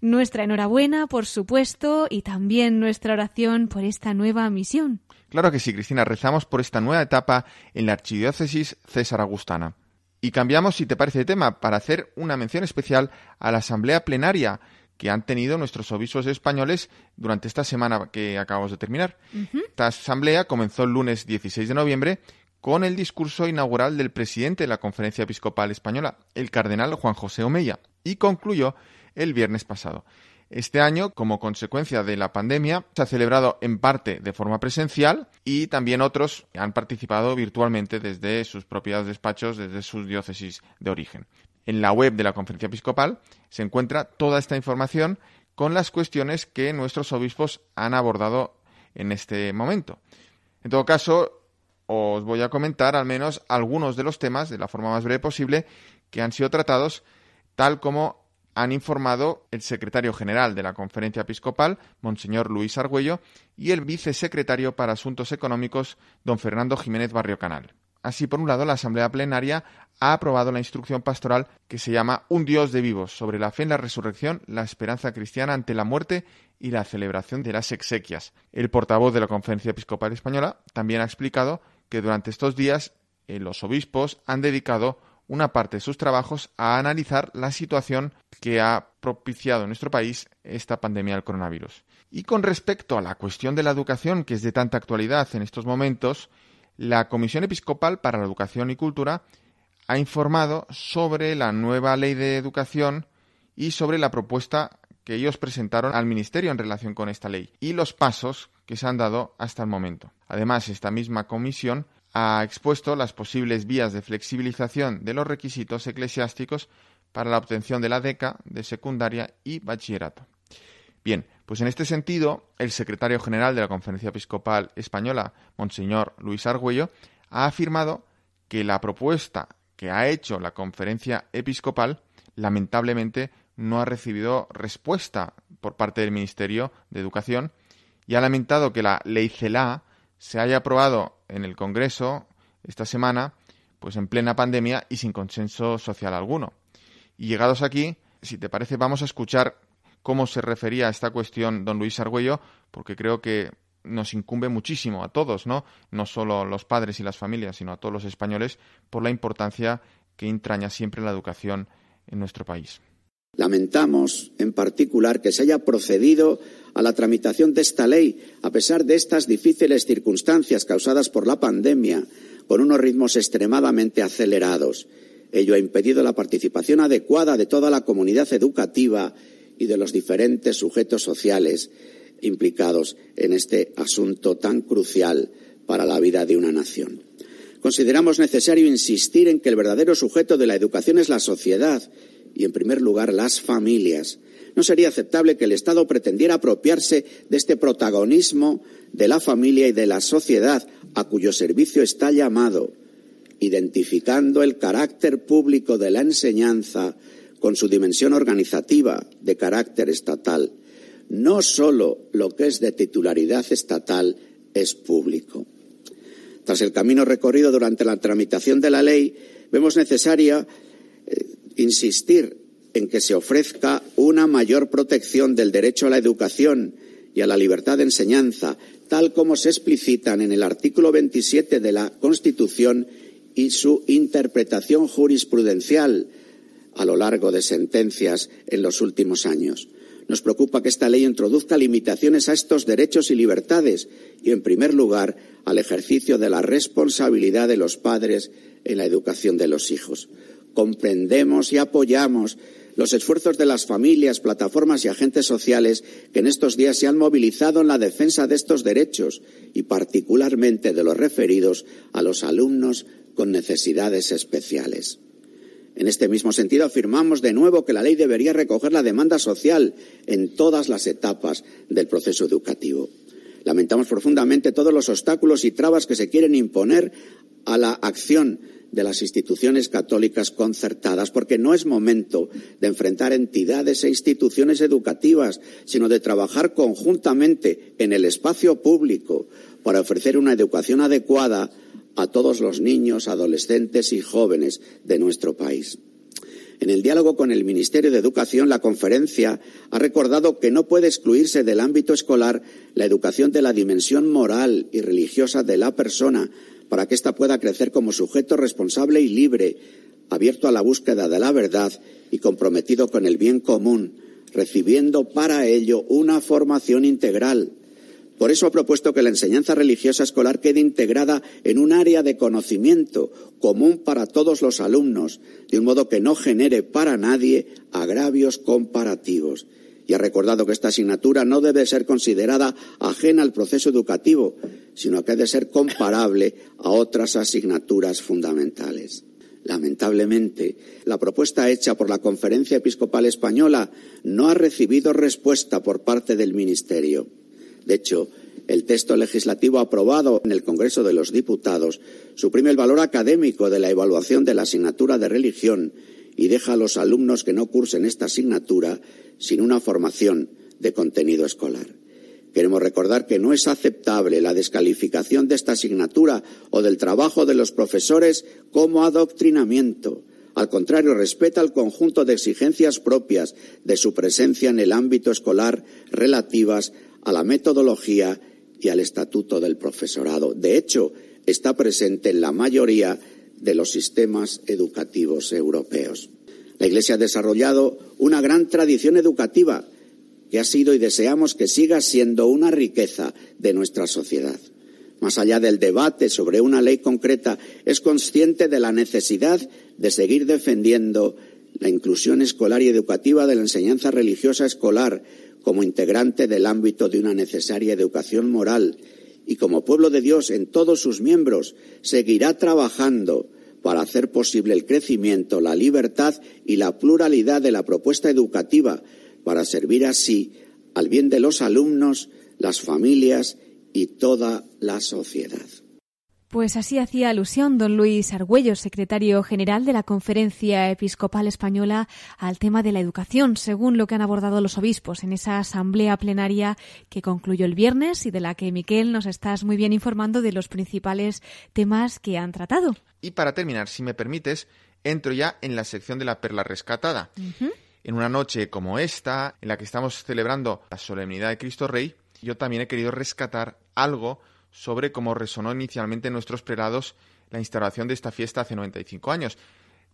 Nuestra enhorabuena, por supuesto, y también nuestra oración por esta nueva misión. Claro que sí, Cristina, rezamos por esta nueva etapa en la Archidiócesis César Agustana. Y cambiamos, si te parece, de tema para hacer una mención especial a la asamblea plenaria que han tenido nuestros obispos españoles durante esta semana que acabamos de terminar. Esta asamblea comenzó el lunes 16 de noviembre con el discurso inaugural del presidente de la Conferencia Episcopal Española, el cardenal Juan José Omeya, y concluyó el viernes pasado. Este año, como consecuencia de la pandemia, se ha celebrado en parte de forma presencial y también otros han participado virtualmente desde sus propios despachos, desde sus diócesis de origen. En la web de la Conferencia Episcopal se encuentra toda esta información con las cuestiones que nuestros obispos han abordado en este momento. En todo caso, os voy a comentar al menos algunos de los temas de la forma más breve posible que han sido tratados, tal como han informado el secretario general de la Conferencia Episcopal, Monseñor Luis Argüello, y el vicesecretario para Asuntos Económicos, don Fernando Jiménez Barrio Canal. Así, por un lado, la Asamblea Plenaria ha aprobado la instrucción pastoral que se llama Un Dios de vivos sobre la fe en la resurrección, la esperanza cristiana ante la muerte y la celebración de las exequias. El portavoz de la Conferencia Episcopal Española también ha explicado que durante estos días eh, los obispos han dedicado una parte de sus trabajos a analizar la situación que ha propiciado en nuestro país esta pandemia del coronavirus. Y con respecto a la cuestión de la educación, que es de tanta actualidad en estos momentos, la Comisión Episcopal para la Educación y Cultura ha informado sobre la nueva ley de educación y sobre la propuesta que ellos presentaron al Ministerio en relación con esta ley y los pasos que se han dado hasta el momento. Además, esta misma comisión ha expuesto las posibles vías de flexibilización de los requisitos eclesiásticos para la obtención de la DECA de secundaria y bachillerato. Bien, pues en este sentido, el secretario general de la Conferencia Episcopal Española, Monseñor Luis Argüello, ha afirmado que la propuesta que ha hecho la Conferencia Episcopal lamentablemente no ha recibido respuesta por parte del Ministerio de Educación y ha lamentado que la ley CELA se haya aprobado en el Congreso esta semana, pues en plena pandemia y sin consenso social alguno. Y llegados aquí, si te parece, vamos a escuchar cómo se refería a esta cuestión don Luis Argüello, porque creo que nos incumbe muchísimo a todos, ¿no? No solo los padres y las familias, sino a todos los españoles, por la importancia que entraña siempre la educación en nuestro país. Lamentamos, en particular, que se haya procedido a la tramitación de esta ley, a pesar de estas difíciles circunstancias causadas por la pandemia, con unos ritmos extremadamente acelerados. Ello ha impedido la participación adecuada de toda la comunidad educativa y de los diferentes sujetos sociales implicados en este asunto tan crucial para la vida de una nación. Consideramos necesario insistir en que el verdadero sujeto de la educación es la sociedad y, en primer lugar, las familias. No sería aceptable que el Estado pretendiera apropiarse de este protagonismo de la familia y de la sociedad a cuyo servicio está llamado, identificando el carácter público de la enseñanza con su dimensión organizativa de carácter estatal. No solo lo que es de titularidad estatal es público. Tras el camino recorrido durante la tramitación de la ley, vemos necesaria eh, insistir en que se ofrezca una mayor protección del derecho a la educación y a la libertad de enseñanza, tal como se explicitan en el artículo 27 de la Constitución y su interpretación jurisprudencial, a lo largo de sentencias en los últimos años. Nos preocupa que esta ley introduzca limitaciones a estos derechos y libertades y, en primer lugar, al ejercicio de la responsabilidad de los padres en la educación de los hijos. Comprendemos y apoyamos los esfuerzos de las familias, plataformas y agentes sociales que en estos días se han movilizado en la defensa de estos derechos y particularmente de los referidos a los alumnos con necesidades especiales. En este mismo sentido, afirmamos de nuevo que la ley debería recoger la demanda social en todas las etapas del proceso educativo. Lamentamos profundamente todos los obstáculos y trabas que se quieren imponer a la acción de las instituciones católicas concertadas, porque no es momento de enfrentar entidades e instituciones educativas, sino de trabajar conjuntamente en el espacio público para ofrecer una educación adecuada a todos los niños, adolescentes y jóvenes de nuestro país. En el diálogo con el Ministerio de Educación, la conferencia ha recordado que no puede excluirse del ámbito escolar la educación de la dimensión moral y religiosa de la persona para que ésta pueda crecer como sujeto responsable y libre, abierto a la búsqueda de la verdad y comprometido con el bien común, recibiendo para ello una formación integral por eso ha propuesto que la enseñanza religiosa escolar quede integrada en un área de conocimiento común para todos los alumnos, de un modo que no genere para nadie agravios comparativos. Y ha recordado que esta asignatura no debe ser considerada ajena al proceso educativo, sino que ha de ser comparable a otras asignaturas fundamentales. Lamentablemente, la propuesta hecha por la Conferencia Episcopal Española no ha recibido respuesta por parte del Ministerio. De hecho, el texto legislativo aprobado en el Congreso de los Diputados suprime el valor académico de la evaluación de la asignatura de religión y deja a los alumnos que no cursen esta asignatura sin una formación de contenido escolar. Queremos recordar que no es aceptable la descalificación de esta asignatura o del trabajo de los profesores como adoctrinamiento. Al contrario, respeta el conjunto de exigencias propias de su presencia en el ámbito escolar relativas a la metodología y al estatuto del profesorado. De hecho, está presente en la mayoría de los sistemas educativos europeos. La Iglesia ha desarrollado una gran tradición educativa que ha sido y deseamos que siga siendo una riqueza de nuestra sociedad. Más allá del debate sobre una ley concreta, es consciente de la necesidad de seguir defendiendo la inclusión escolar y educativa de la enseñanza religiosa escolar como integrante del ámbito de una necesaria educación moral y como pueblo de Dios en todos sus miembros seguirá trabajando para hacer posible el crecimiento, la libertad y la pluralidad de la propuesta educativa para servir así al bien de los alumnos, las familias y toda la sociedad. Pues así hacía alusión don Luis Argüello, secretario general de la Conferencia Episcopal Española, al tema de la educación, según lo que han abordado los obispos en esa asamblea plenaria que concluyó el viernes y de la que, Miquel, nos estás muy bien informando de los principales temas que han tratado. Y para terminar, si me permites, entro ya en la sección de la perla rescatada. En una noche como esta, en la que estamos celebrando la solemnidad de Cristo Rey, yo también he querido rescatar algo sobre cómo resonó inicialmente en nuestros prelados la instalación de esta fiesta hace 95 años.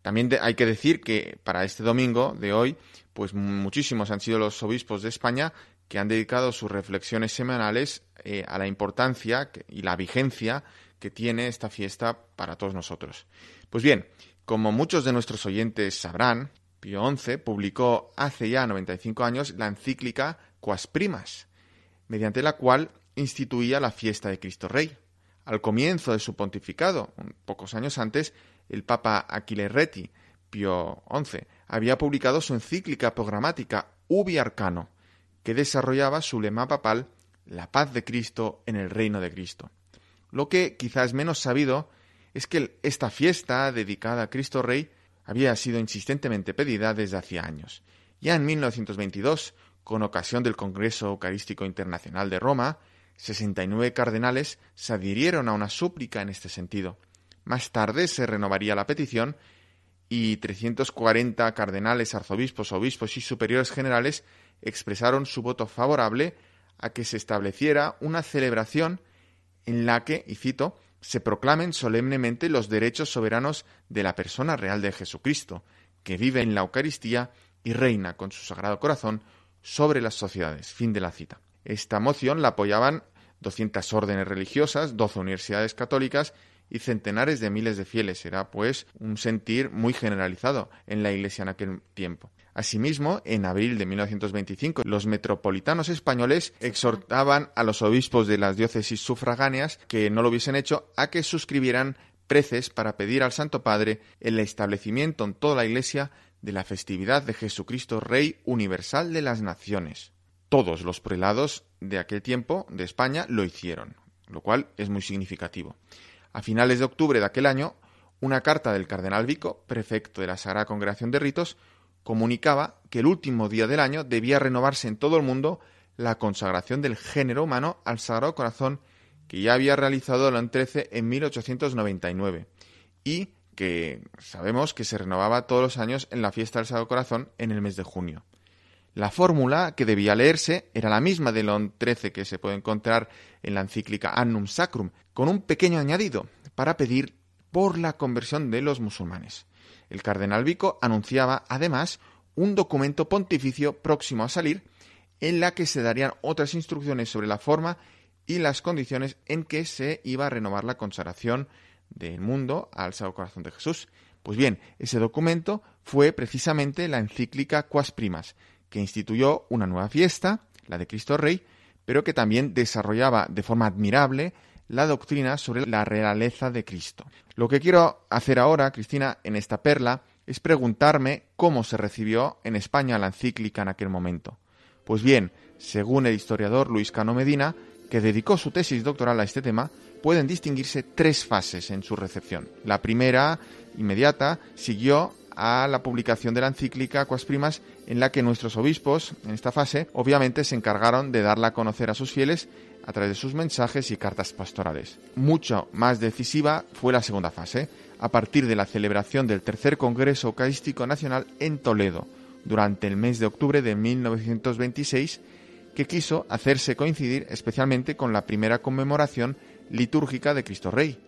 También hay que decir que para este domingo de hoy, pues muchísimos han sido los obispos de España que han dedicado sus reflexiones semanales eh, a la importancia y la vigencia que tiene esta fiesta para todos nosotros. Pues bien, como muchos de nuestros oyentes sabrán, Pío XI publicó hace ya 95 años la encíclica Quas Primas, mediante la cual instituía la fiesta de Cristo Rey. Al comienzo de su pontificado, pocos años antes, el Papa Achille Reti, Pío XI, había publicado su encíclica programática Ubi Arcano, que desarrollaba su lema papal La paz de Cristo en el reino de Cristo. Lo que quizás menos sabido es que esta fiesta dedicada a Cristo Rey había sido insistentemente pedida desde hacía años. Ya en 1922, con ocasión del Congreso Eucarístico Internacional de Roma, 69 cardenales se adhirieron a una súplica en este sentido. Más tarde se renovaría la petición y 340 cardenales, arzobispos, obispos y superiores generales expresaron su voto favorable a que se estableciera una celebración en la que, y cito, se proclamen solemnemente los derechos soberanos de la persona real de Jesucristo, que vive en la Eucaristía y reina con su sagrado corazón sobre las sociedades. Fin de la cita. Esta moción la apoyaban 200 órdenes religiosas, 12 universidades católicas y centenares de miles de fieles. Era, pues, un sentir muy generalizado en la Iglesia en aquel tiempo. Asimismo, en abril de 1925, los metropolitanos españoles exhortaban a los obispos de las diócesis sufragáneas que no lo hubiesen hecho a que suscribieran preces para pedir al Santo Padre el establecimiento en toda la Iglesia de la festividad de Jesucristo Rey universal de las naciones. Todos los prelados de aquel tiempo de España lo hicieron, lo cual es muy significativo. A finales de octubre de aquel año, una carta del cardenal Vico, prefecto de la Sagrada Congregación de Ritos, comunicaba que el último día del año debía renovarse en todo el mundo la consagración del género humano al Sagrado Corazón que ya había realizado el 13 en 1899 y que sabemos que se renovaba todos los años en la fiesta del Sagrado Corazón en el mes de junio. La fórmula que debía leerse era la misma de León XIII que se puede encontrar en la encíclica Annum Sacrum, con un pequeño añadido para pedir por la conversión de los musulmanes. El cardenal Vico anunciaba además un documento pontificio próximo a salir en la que se darían otras instrucciones sobre la forma y las condiciones en que se iba a renovar la consagración del mundo al Sagrado Corazón de Jesús. Pues bien, ese documento fue precisamente la encíclica Quas Primas, que instituyó una nueva fiesta, la de Cristo Rey, pero que también desarrollaba de forma admirable la doctrina sobre la realeza de Cristo. Lo que quiero hacer ahora, Cristina, en esta perla, es preguntarme cómo se recibió en España la encíclica en aquel momento. Pues bien, según el historiador Luis Cano Medina, que dedicó su tesis doctoral a este tema, pueden distinguirse tres fases en su recepción. La primera, inmediata, siguió a la publicación de la encíclica Quas Primas, en la que nuestros obispos, en esta fase, obviamente se encargaron de darla a conocer a sus fieles a través de sus mensajes y cartas pastorales. Mucho más decisiva fue la segunda fase, a partir de la celebración del tercer Congreso Eucarístico Nacional en Toledo, durante el mes de octubre de 1926, que quiso hacerse coincidir especialmente con la primera conmemoración litúrgica de Cristo Rey.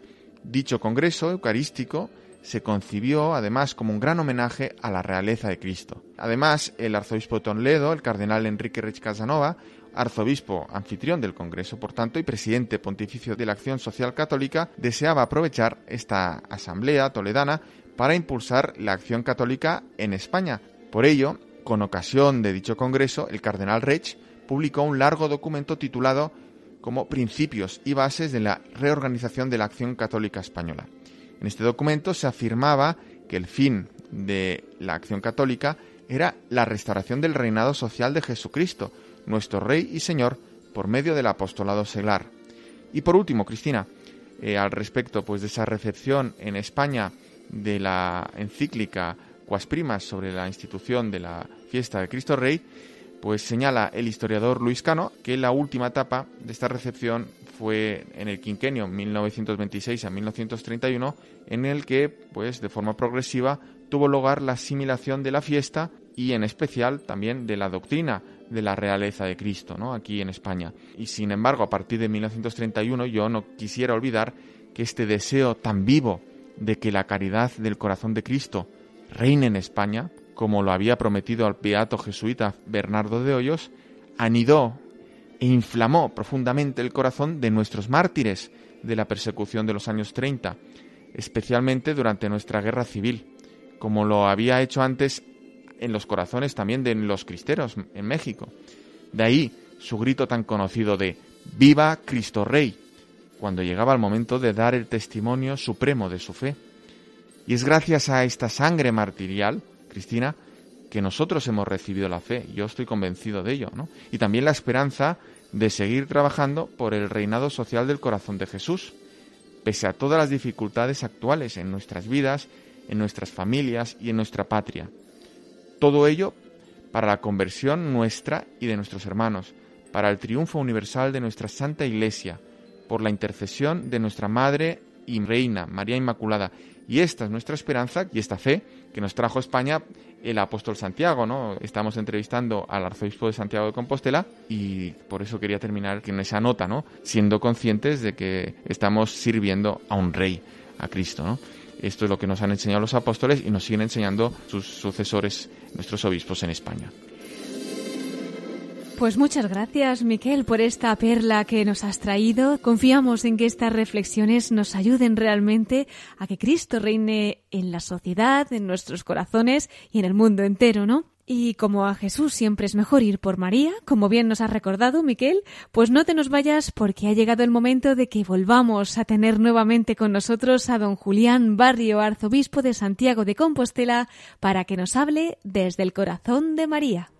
Dicho Congreso Eucarístico se concibió además como un gran homenaje a la realeza de Cristo. Además, el arzobispo de Toledo, el cardenal Enrique Rech Casanova, arzobispo anfitrión del Congreso, por tanto, y presidente pontificio de la Acción Social Católica, deseaba aprovechar esta asamblea toledana para impulsar la acción católica en España. Por ello, con ocasión de dicho Congreso, el cardenal Rech publicó un largo documento titulado como principios y bases de la reorganización de la acción católica española. En este documento se afirmaba que el fin de la acción católica era la restauración del reinado social de Jesucristo, nuestro Rey y Señor, por medio del apostolado seglar. Y por último, Cristina, eh, al respecto pues, de esa recepción en España de la encíclica Quas Primas sobre la institución de la fiesta de Cristo Rey, pues señala el historiador Luis Cano que la última etapa de esta recepción fue en el quinquenio 1926 a 1931, en el que, pues, de forma progresiva tuvo lugar la asimilación de la fiesta y en especial también de la doctrina de la realeza de Cristo, ¿no? aquí en España. Y sin embargo, a partir de 1931 yo no quisiera olvidar que este deseo tan vivo de que la caridad del corazón de Cristo reine en España, como lo había prometido al beato jesuita Bernardo de Hoyos, anidó inflamó profundamente el corazón de nuestros mártires de la persecución de los años 30, especialmente durante nuestra guerra civil, como lo había hecho antes en los corazones también de los cristeros en México. De ahí su grito tan conocido de Viva Cristo Rey, cuando llegaba el momento de dar el testimonio supremo de su fe. Y es gracias a esta sangre martirial, Cristina, que nosotros hemos recibido la fe. Yo estoy convencido de ello, ¿no? Y también la esperanza de seguir trabajando por el reinado social del corazón de Jesús, pese a todas las dificultades actuales en nuestras vidas, en nuestras familias y en nuestra patria. Todo ello para la conversión nuestra y de nuestros hermanos, para el triunfo universal de nuestra Santa Iglesia, por la intercesión de nuestra Madre y Reina, María Inmaculada. Y esta es nuestra esperanza y esta fe que nos trajo España el apóstol Santiago, ¿no? Estamos entrevistando al arzobispo de Santiago de Compostela y por eso quería terminar con esa nota, ¿no? Siendo conscientes de que estamos sirviendo a un rey, a Cristo, ¿no? Esto es lo que nos han enseñado los apóstoles y nos siguen enseñando sus sucesores, nuestros obispos en España. Pues muchas gracias, Miquel, por esta perla que nos has traído. Confiamos en que estas reflexiones nos ayuden realmente a que Cristo reine en la sociedad, en nuestros corazones y en el mundo entero, ¿no? Y como a Jesús siempre es mejor ir por María, como bien nos has recordado, Miquel, pues no te nos vayas porque ha llegado el momento de que volvamos a tener nuevamente con nosotros a don Julián Barrio, arzobispo de Santiago de Compostela, para que nos hable desde el corazón de María.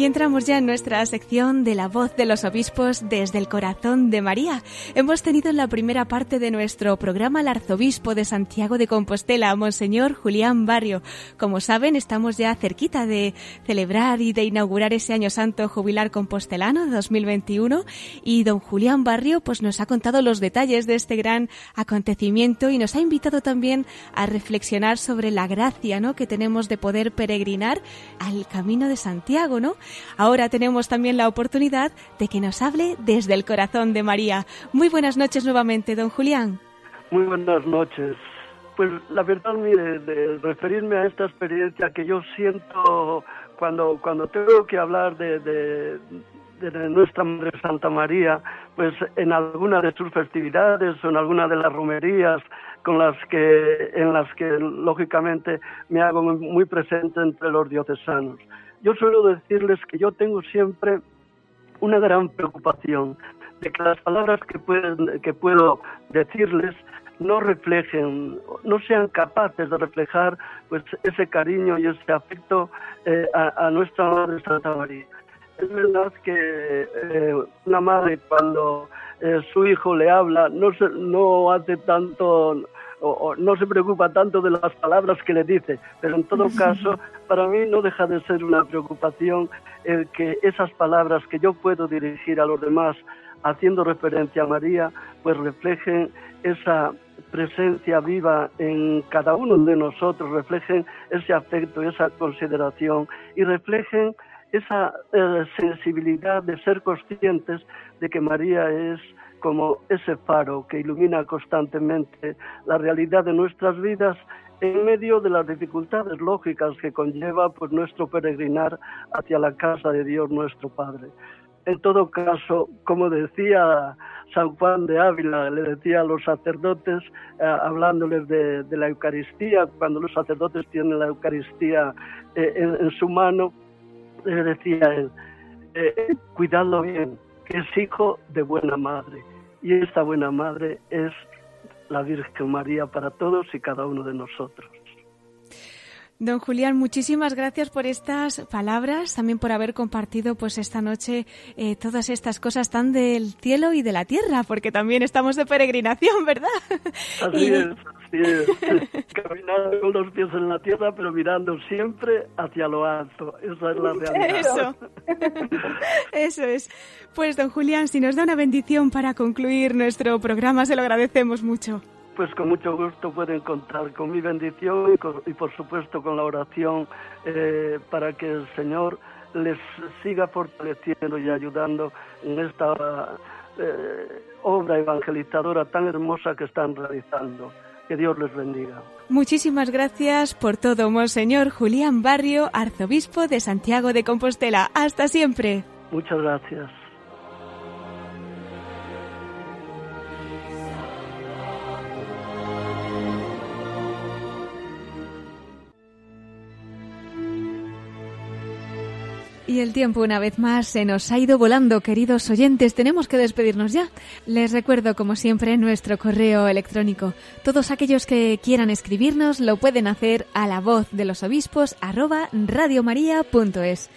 Y entramos ya en nuestra sección de la voz de los obispos desde el corazón de María. Hemos tenido en la primera parte de nuestro programa al arzobispo de Santiago de Compostela, Monseñor Julián Barrio. Como saben, estamos ya cerquita de celebrar y de inaugurar ese año santo jubilar compostelano de 2021 y don Julián Barrio pues nos ha contado los detalles de este gran acontecimiento y nos ha invitado también a reflexionar sobre la gracia, ¿no? que tenemos de poder peregrinar al camino de Santiago, ¿no? Ahora tenemos también la oportunidad de que nos hable desde el corazón de María. Muy buenas noches nuevamente, don Julián. Muy buenas noches. Pues la verdad, mire, de referirme a esta experiencia que yo siento cuando, cuando tengo que hablar de, nuestra Madre Santa María, pues en alguna de sus festividades o en alguna de las romerías con las que, en las que lógicamente me hago muy presente entre los diocesanos yo suelo decirles que yo tengo siempre una gran preocupación de que las palabras que, pueden, que puedo decirles no reflejen, no sean capaces de reflejar pues ese cariño y ese afecto eh, a, nuestra Madre Santa María. Es verdad que eh, una madre cuando eh, su hijo le habla no, se, no hace tanto o, no se preocupa tanto de las palabras que le dice, pero en todo [LAUGHS] caso, para mí no deja de ser una preocupación el que esas palabras que yo puedo dirigir a los demás haciendo referencia a María, pues reflejen esa presencia viva en cada uno de nosotros, reflejen ese afecto, esa consideración y reflejen esa eh, sensibilidad de ser conscientes de que María es como ese faro que ilumina constantemente la realidad de nuestras vidas en medio de las dificultades lógicas que conlleva pues nuestro peregrinar hacia la casa de Dios nuestro Padre. En todo caso, como decía San Juan de Ávila, le decía a los sacerdotes, eh, hablándoles de, la Eucaristía, cuando los sacerdotes tienen la Eucaristía eh, en, su mano, le decía él, eh, cuidadlo bien, que es hijo de buena madre. Y esta buena madre es la Virgen María para todos y cada uno de nosotros. Don Julián, muchísimas gracias por estas palabras, también por haber compartido pues esta noche eh, todas estas cosas tan del cielo y de la tierra, porque también estamos de peregrinación, [LAUGHS] ¿verdad? Así es, así es. [LAUGHS] Caminando con los pies en la tierra, pero mirando siempre hacia lo alto. Esa es la realidad. Eso. [LAUGHS] Eso es. Pues don Julián, si nos da una bendición para concluir nuestro programa, se lo agradecemos mucho pues con mucho gusto pueden contar con mi bendición y, por supuesto con la oración eh, para que el Señor les siga fortaleciendo y ayudando en esta eh, obra evangelizadora tan hermosa que están realizando. Que Dios les bendiga. Muchísimas gracias por todo, Monseñor Julián Barrio, arzobispo de Santiago de Compostela. Hasta siempre. Muchas gracias. Y el tiempo una vez más se nos ha ido volando, queridos oyentes. Tenemos que despedirnos ya. Les recuerdo, como siempre, nuestro correo electrónico. Todos aquellos que quieran escribirnos lo pueden hacer a la voz de los obispos arroba radiomaria.es.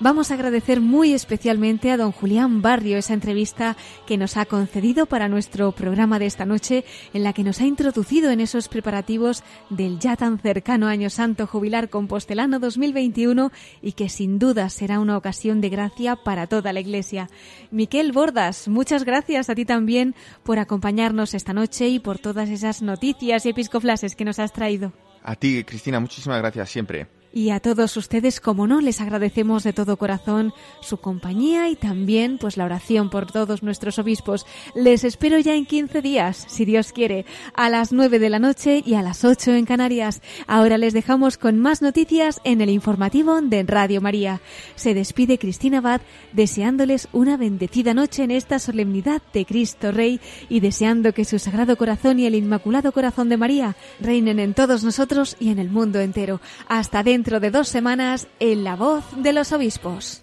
Vamos a agradecer muy especialmente a don Julián Barrio esa entrevista que nos ha concedido para nuestro programa de esta noche, en la que nos ha introducido en esos preparativos del ya tan cercano Año Santo Jubilar Compostelano 2021 y que sin duda será una ocasión de gracia para toda la Iglesia. Miquel Bordas, muchas gracias a ti también por acompañarnos esta noche y por todas esas noticias y episcoflases que nos has traído. A ti, Cristina, muchísimas gracias siempre. Y a todos ustedes, como no, les agradecemos de todo corazón su compañía y también pues la oración por todos nuestros obispos. Les espero ya en 15 días, si Dios quiere, a las 9 de la noche y a las 8 en Canarias. Ahora les dejamos con más noticias en el informativo de Radio María. Se despide Cristina Abad deseándoles una bendecida noche en esta solemnidad de Cristo Rey y deseando que su Sagrado Corazón y el Inmaculado Corazón de María reinen en todos nosotros y en el mundo entero. Hasta dentro dentro de dos semanas en La Voz de los Obispos.